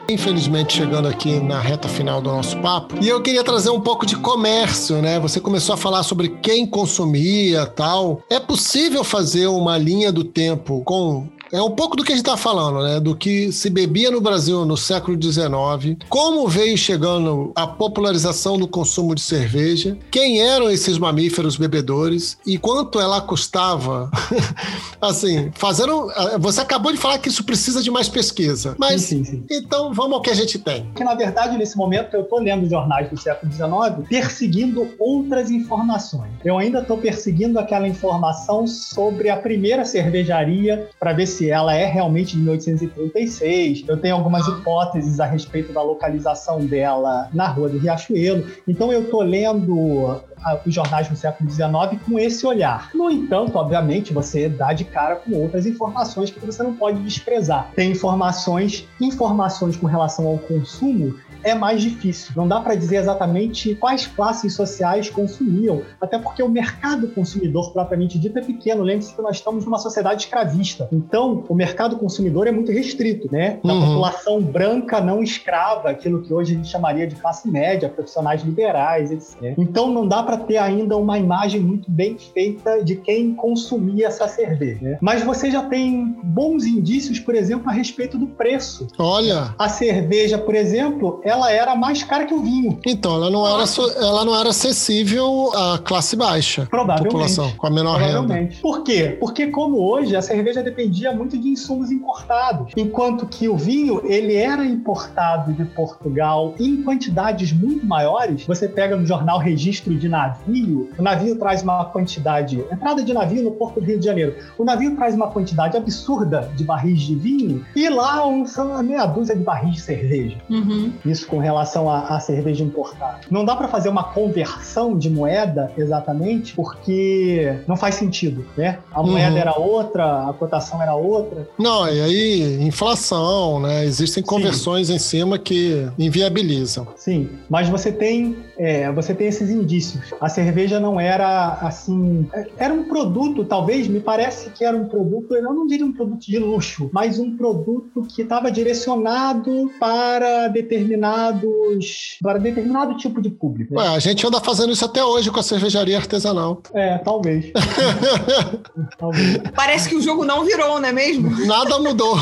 Infelizmente, chegando aqui na reta final do nosso papo, e eu queria trazer um pouco de comércio, né? Você começou a falar sobre quem consumia tal. É possível fazer uma linha do tempo com é um pouco do que a gente está falando, né? Do que se bebia no Brasil no século XIX, como veio chegando a popularização do consumo de cerveja, quem eram esses mamíferos bebedores e quanto ela custava. *laughs* assim, fazendo. Você acabou de falar que isso precisa de mais pesquisa, mas Sim, sim, sim. então vamos ao que a gente tem. Porque, na verdade, nesse momento, eu estou lendo jornais do século XIX perseguindo outras informações. Eu ainda estou perseguindo aquela informação sobre a primeira cervejaria para ver se ela é realmente de 1836. Eu tenho algumas hipóteses a respeito da localização dela na Rua do Riachuelo. Então, eu estou lendo ah, os jornais do século XIX com esse olhar. No entanto, obviamente, você dá de cara com outras informações que você não pode desprezar. Tem informações, informações com relação ao consumo é mais difícil. Não dá para dizer exatamente quais classes sociais consumiam, até porque o mercado consumidor propriamente dito é pequeno. Lembre-se que nós estamos numa sociedade escravista. Então, o mercado consumidor é muito restrito, né? Da Uhum. população branca não escrava, aquilo que hoje a gente chamaria de classe média, profissionais liberais, etc. Então, não dá para ter ainda uma imagem muito bem feita de quem consumia essa cerveja. né? Mas você já tem bons indícios, por exemplo, a respeito do preço. Olha, A cerveja, por exemplo, ela era mais cara que o vinho. então ela não era, ela não era acessível à classe baixa. Provavelmente. População com a menor renda. Por quê? Porque como hoje a cerveja dependia muito de insumos importados, enquanto que o vinho ele era importado de Portugal em quantidades muito maiores. Você pega no jornal registro de navio, o navio traz uma quantidade, entrada de navio no porto do Rio de Janeiro. O navio traz uma quantidade absurda de barris de vinho e lá um, meia dúzia de barris de cerveja. Uhum. Isso com relação à, cerveja importada. Não dá para fazer uma conversão de moeda exatamente, porque não faz sentido, né? A Uhum. moeda era outra, a cotação era outra. Não, e aí, inflação, né? Existem conversões em cima que inviabilizam. Sim, mas você tem, é, você tem esses indícios. A cerveja não era assim, era um produto, talvez me parece que era um produto, eu não diria um produto de luxo, mas um produto que estava direcionado para determinados, para determinado tipo de público. né? Ué, a gente anda fazendo isso até hoje com a cervejaria artesanal. É, talvez. *laughs* talvez. Parece que o jogo não virou, não é mesmo? Nada mudou.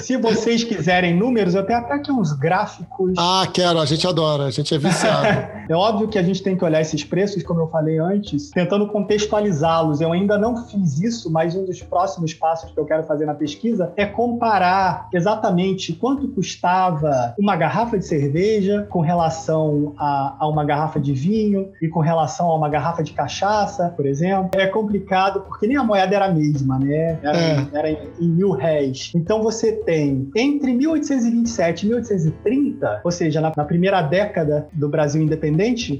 Se vocês quiserem números, eu tenho até aqui uns gráficos. Ah, quero, a gente adora, a gente é viciado. *laughs* É óbvio que a gente tem que olhar esses preços, como eu falei antes, tentando contextualizá-los. Eu ainda não fiz isso, mas um dos próximos passos que eu quero fazer na pesquisa é comparar exatamente quanto custava uma garrafa de cerveja com relação a, a uma garrafa de vinho e com relação a uma garrafa de cachaça, por exemplo. É complicado porque nem a moeda era a mesma, né? Era, É. era em, em mil réis. Então você tem entre 1827 e 1830, ou seja, na, na primeira década do Brasil independente,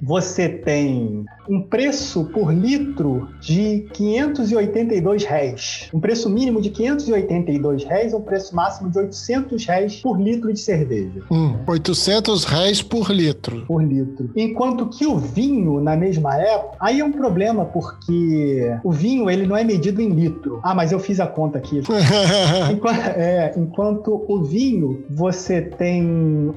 você tem um preço por litro de 582 réis. Um preço mínimo de 582 réis, um preço máximo de 800 réis por litro de cerveja. Hum, 800 réis por litro. Por litro. Enquanto que o vinho, na mesma época, aí é um problema, porque o vinho ele não é medido em litro. Ah, mas eu fiz a conta aqui. *laughs* Enqu- é, enquanto o vinho você tem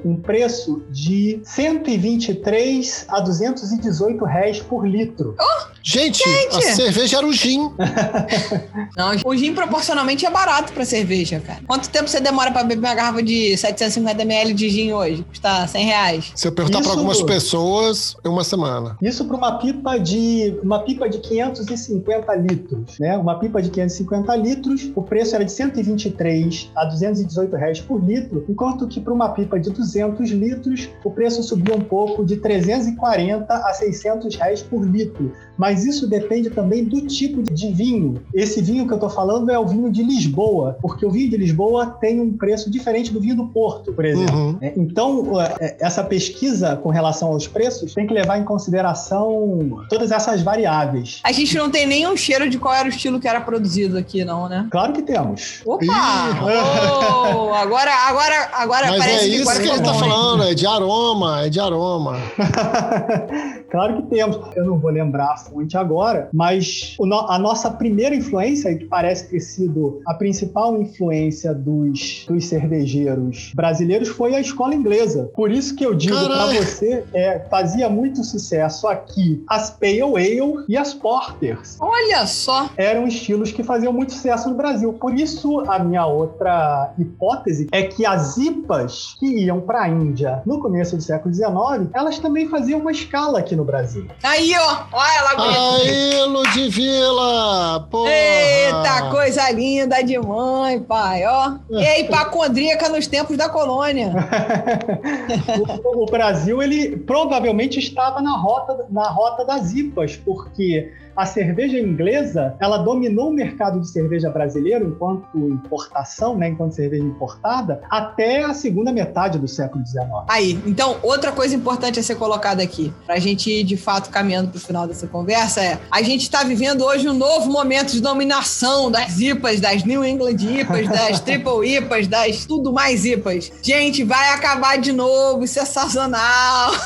um preço de 123 a 218 réis por litro. Gente, a cerveja era o gin. *laughs* Não, o gin proporcionalmente é barato pra cerveja, cara. Quanto tempo você demora pra beber uma garrafa de 750ml de gin hoje? Custa 100 reais. Se eu perguntar pra Isso- algumas pessoas, é uma semana. Isso para uma pipa de uma pipa de 550 litros, né? Uma pipa de 550 litros, o preço era de 123 a 218 reais por litro, enquanto que para uma pipa de 200 litros, o preço subia um pouco de 340 a 600 reais por litro. Mas isso depende também do tipo de vinho. Esse vinho que eu estou falando é o vinho de Lisboa, porque o vinho de Lisboa tem um preço diferente do vinho do Porto, por exemplo. Uhum. né? Então, é, essa pesquisa com relação aos preços tem que levar em consideração todas essas variáveis. A gente não tem nenhum cheiro de qual era o estilo que era produzido aqui, não, né? Claro que temos. Opa! Oh, agora, agora, agora Mas parece é isso que ele tá bom, hein? falando, é de aroma, é de aroma. *laughs* *laughs* claro que temos. Eu não vou lembrar a fonte agora, mas a nossa primeira influência, e que parece ter sido a principal influência dos, dos cervejeiros brasileiros, foi a escola inglesa. Por isso que eu digo para você, é, fazia muito sucesso aqui as Pale Ale e as Porters. Olha só. eram estilos que faziam muito sucesso no Brasil. Por isso, a minha outra hipótese é que as IPAs que iam para a Índia no começo do século XIX, elas também faziam uma escala aqui no Brasil. Aí, ó. Olha ela bonita. Aí, Ludivila! Porra! Eita, coisa linda de mãe, pai, ó. E aí, hipacondríaca nos tempos da colônia. *laughs* o, o Brasil, ele provavelmente estava na rota, na rota das IPAs, porque a cerveja inglesa, ela dominou o mercado de cerveja brasileiro enquanto importação, né, enquanto cerveja importada, até a segunda metade do século XIX. Aí, então, outra coisa importante a ser colocada aqui, pra gente ir de fato caminhando pro final dessa conversa, é a gente tá vivendo hoje um novo momento de dominação das IPAs, das New England IPAs, das *laughs* Triple IPAs, das tudo mais IPAs. Gente, vai acabar de novo, isso é sazonal. *laughs*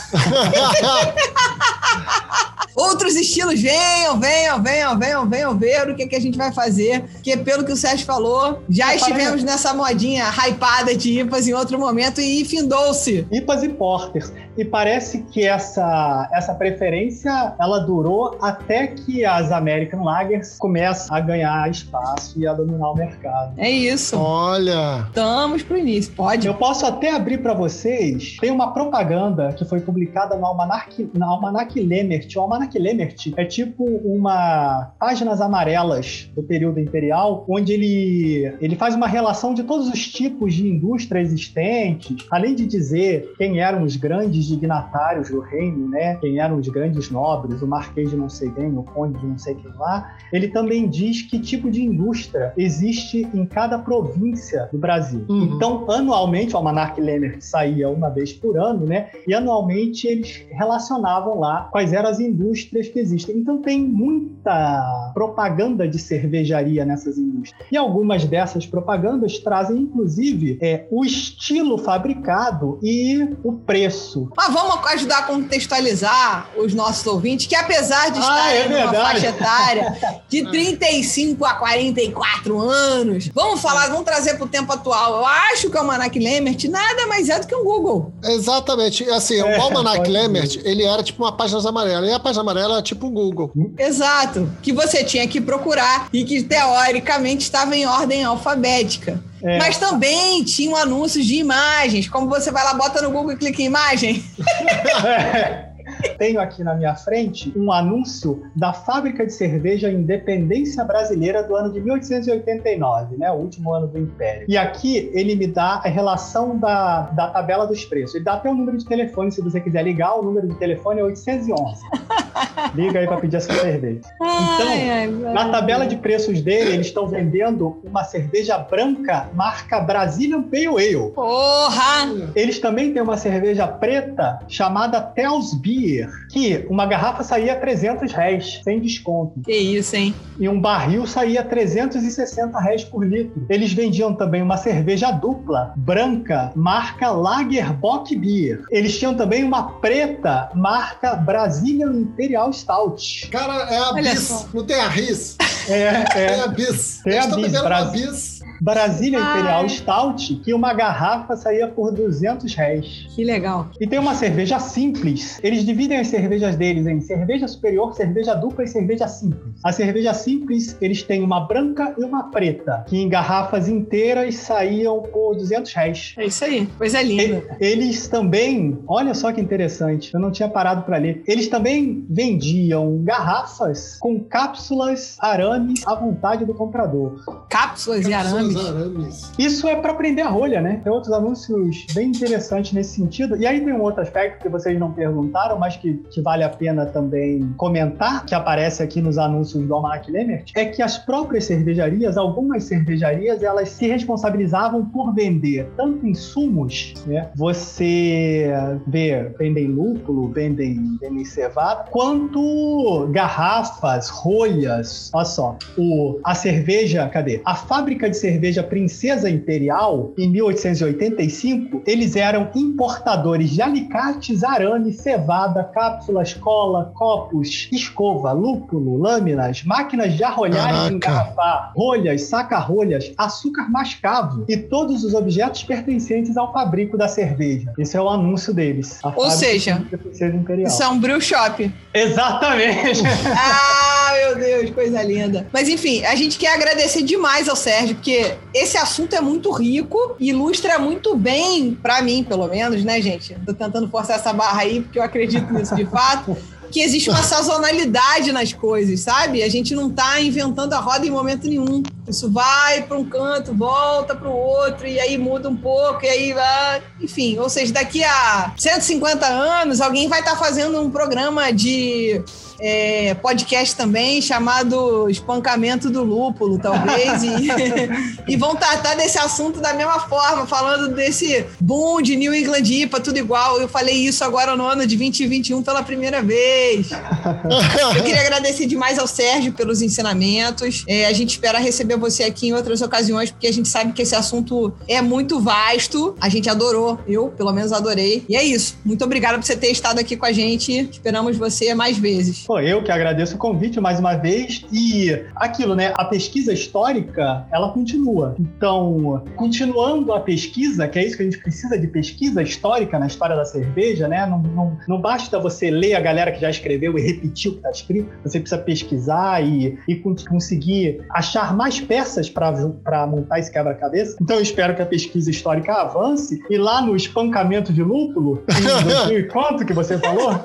Outros estilos, venham, venham, venham, venham, venham ver o que, que a gente vai fazer. Porque, pelo que o Sérgio falou, já falei- estivemos nessa modinha hypada de IPAs em outro momento e findou-se. IPAs e porters. E parece que essa, essa preferência ela durou até que as American Lagers começam a ganhar espaço e a dominar o mercado. É isso. Olha! Estamos pro início. Pode. Eu posso até abrir para vocês. Tem uma propaganda que foi publicada no Almanac, no Almanac Lemert. O Almanac Lemert é tipo uma páginas amarelas do período imperial, onde ele, ele faz uma relação de todos os tipos de indústria existentes, além de dizer quem eram os grandes dignatários do reino, né? Quem eram os grandes nobres, o marquês de não sei quem, o conde de não sei quem lá. Ele também diz que tipo de indústria existe em cada província do Brasil. Uhum. Então, anualmente, o Almanac Lemert saía uma vez por ano, né? E anualmente eles relacionavam lá quais eram as indústrias que existem. Então, tem muita propaganda de cervejaria nessas indústrias. E algumas dessas propagandas trazem, inclusive, é, o estilo fabricado e o preço. Mas vamos ajudar a contextualizar os nossos ouvintes, que apesar de Ah, estarem é numa faixa etária de *laughs* 35 a 44 anos, vamos falar, vamos trazer para o tempo atual. Eu acho que o Almanac Lemert nada mais é do que um Google. Exatamente. Assim, É, o Almanac pode Lemert, ele era tipo uma página amarela. E a página amarela era tipo o Google. Exato. Que você tinha que procurar e que teoricamente estava em ordem alfabética. É. Mas também tinham anúncios de imagens. Como você vai lá, bota no Google e clica em imagem. *laughs* Tenho aqui na minha frente um anúncio da fábrica de cerveja Independência Brasileira do ano de 1889, né? O último ano do Império. E aqui ele me dá a relação da, da tabela dos preços. Ele dá até o número de telefone, se você quiser ligar, o número de telefone é 811. *laughs* Liga aí para pedir essa cerveja. Então, Ai, ai, Na tabela de preços dele, eles estão vendendo uma cerveja branca marca Brazilian Pale Ale. Porra! Eles também têm uma cerveja preta chamada Tells Beer, que uma garrafa saía a 300 réis, sem desconto. Que isso, hein? E um barril saía a 360 réis por litro. Eles vendiam também uma cerveja dupla, branca, marca Lagerbock Beer. Eles tinham também uma preta, marca Brazilian Imperial Stout. Cara, é a Olha bis. só. Não tem a RIS. É, É é. a bis. Tem Eles a bis, Brasil. Brasília Imperial Stout, que uma garrafa saía por 200 réis. Que legal. E tem uma cerveja simples. Eles dividem as cervejas deles em cerveja superior, cerveja dupla e cerveja simples. A cerveja simples, eles têm uma branca e uma preta, que em garrafas inteiras saíam por 200 réis. É isso aí. Coisa linda. Eles também, olha só que interessante, eu não tinha parado para ler. Eles também vendiam garrafas com cápsulas arames à vontade do comprador. Cápsulas e arames. Arames. Isso é para prender a rolha, né? Tem outros anúncios bem interessantes nesse sentido. E aí tem um outro aspecto que vocês não perguntaram, mas que, que vale a pena também comentar, que aparece aqui nos anúncios do Almanac Lemert, é que as próprias cervejarias, algumas cervejarias, elas se responsabilizavam por vender tanto insumos, né? Você vê, vendem lúpulo, vendem, vendem cevada, quanto garrafas, rolhas. Olha só, o, a cerveja, cadê? A fábrica de cerveja Princesa Imperial, em 1885, eles eram importadores de alicates, arame, cevada, cápsulas, cola, copos, escova, lúpulo, lâminas, máquinas de arrolhar e Caraca. engarrafar, rolhas, saca-rolhas, açúcar mascavo e todos os objetos pertencentes ao fabrico da cerveja. Esse é o anúncio deles. A Ou seja, de Princesa Imperial. Isso é um brew shop. Exatamente! Ah, meu Deus, coisa linda. Mas enfim, a gente quer agradecer demais ao Sérgio, porque esse assunto é muito rico ilustra muito bem, pra mim, pelo menos, né, gente? Tô tentando forçar essa barra aí, porque eu acredito nisso de fato. Que existe uma sazonalidade nas coisas, sabe? A gente não tá inventando a roda em momento nenhum. Isso vai para um canto, volta para o outro, e aí muda um pouco, e aí vai. Enfim, ou seja, daqui a 150 anos, alguém vai estar fazendo um programa de é, podcast também chamado Espancamento do Lúpulo, talvez, e, *laughs* e vão tratar desse assunto da mesma forma, falando desse boom de New England IPA, tudo igual. Eu falei isso agora no ano de 2021 pela primeira vez. Eu queria agradecer demais ao Sérgio pelos ensinamentos. É, a gente espera receber você aqui em outras ocasiões, porque a gente sabe que esse assunto é muito vasto. A gente adorou, eu pelo menos adorei. E é isso. Muito obrigada por você ter estado aqui com a gente. Esperamos você mais vezes. Pô, eu que agradeço o convite mais uma vez. E aquilo, né? A pesquisa histórica, ela continua. Então, continuando a pesquisa, que é isso que a gente precisa de pesquisa histórica na história da cerveja, né? Não, não, não basta você ler a galera que já escreveu e repetir o que está escrito. Você precisa pesquisar e, e con- conseguir achar mais peças para montar esse quebra-cabeça. Então, eu espero que a pesquisa histórica avance. E lá no espancamento de lúpulo, em *laughs* 2000 e quanto que você falou?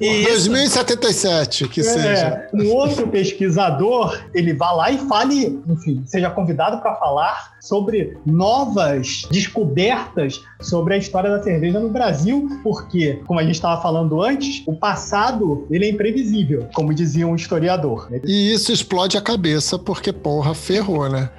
Isso. 2077, que seja. É, um outro pesquisador, ele vá lá e fale, enfim, seja convidado para falar sobre novas descobertas sobre a história da cerveja no Brasil, porque, como a gente estava falando antes, o passado ele é imprevisível, como dizia um historiador. E isso explode a cabeça, porque, porra, ferrou, né?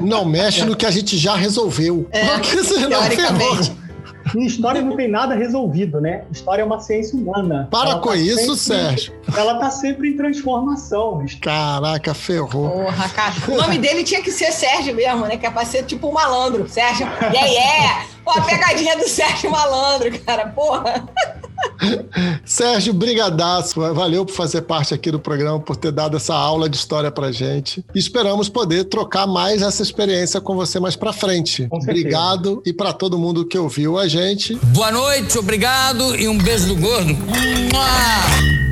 Não mexe no que a gente já resolveu. É, *laughs* porque senão ferrou. Em história não tem nada resolvido, né? História é uma ciência humana. Para Ela com tá isso, sempre- Sérgio. Ela tá sempre em transformação. Caraca, ferrou. Porra, cara. O nome dele tinha que ser Sérgio mesmo, né? Que é pra ser tipo um malandro. Sérgio. Yeah, yeah. Pô, a pegadinha do Sérgio Malandro, cara. Porra. Sérgio, brigadaço. Valeu por fazer parte aqui do programa, por ter dado essa aula de história pra gente. E esperamos poder trocar mais essa experiência com você mais pra frente. Obrigado e pra todo mundo que ouviu a gente. Boa noite, obrigado e um beijo do gordo. Mua!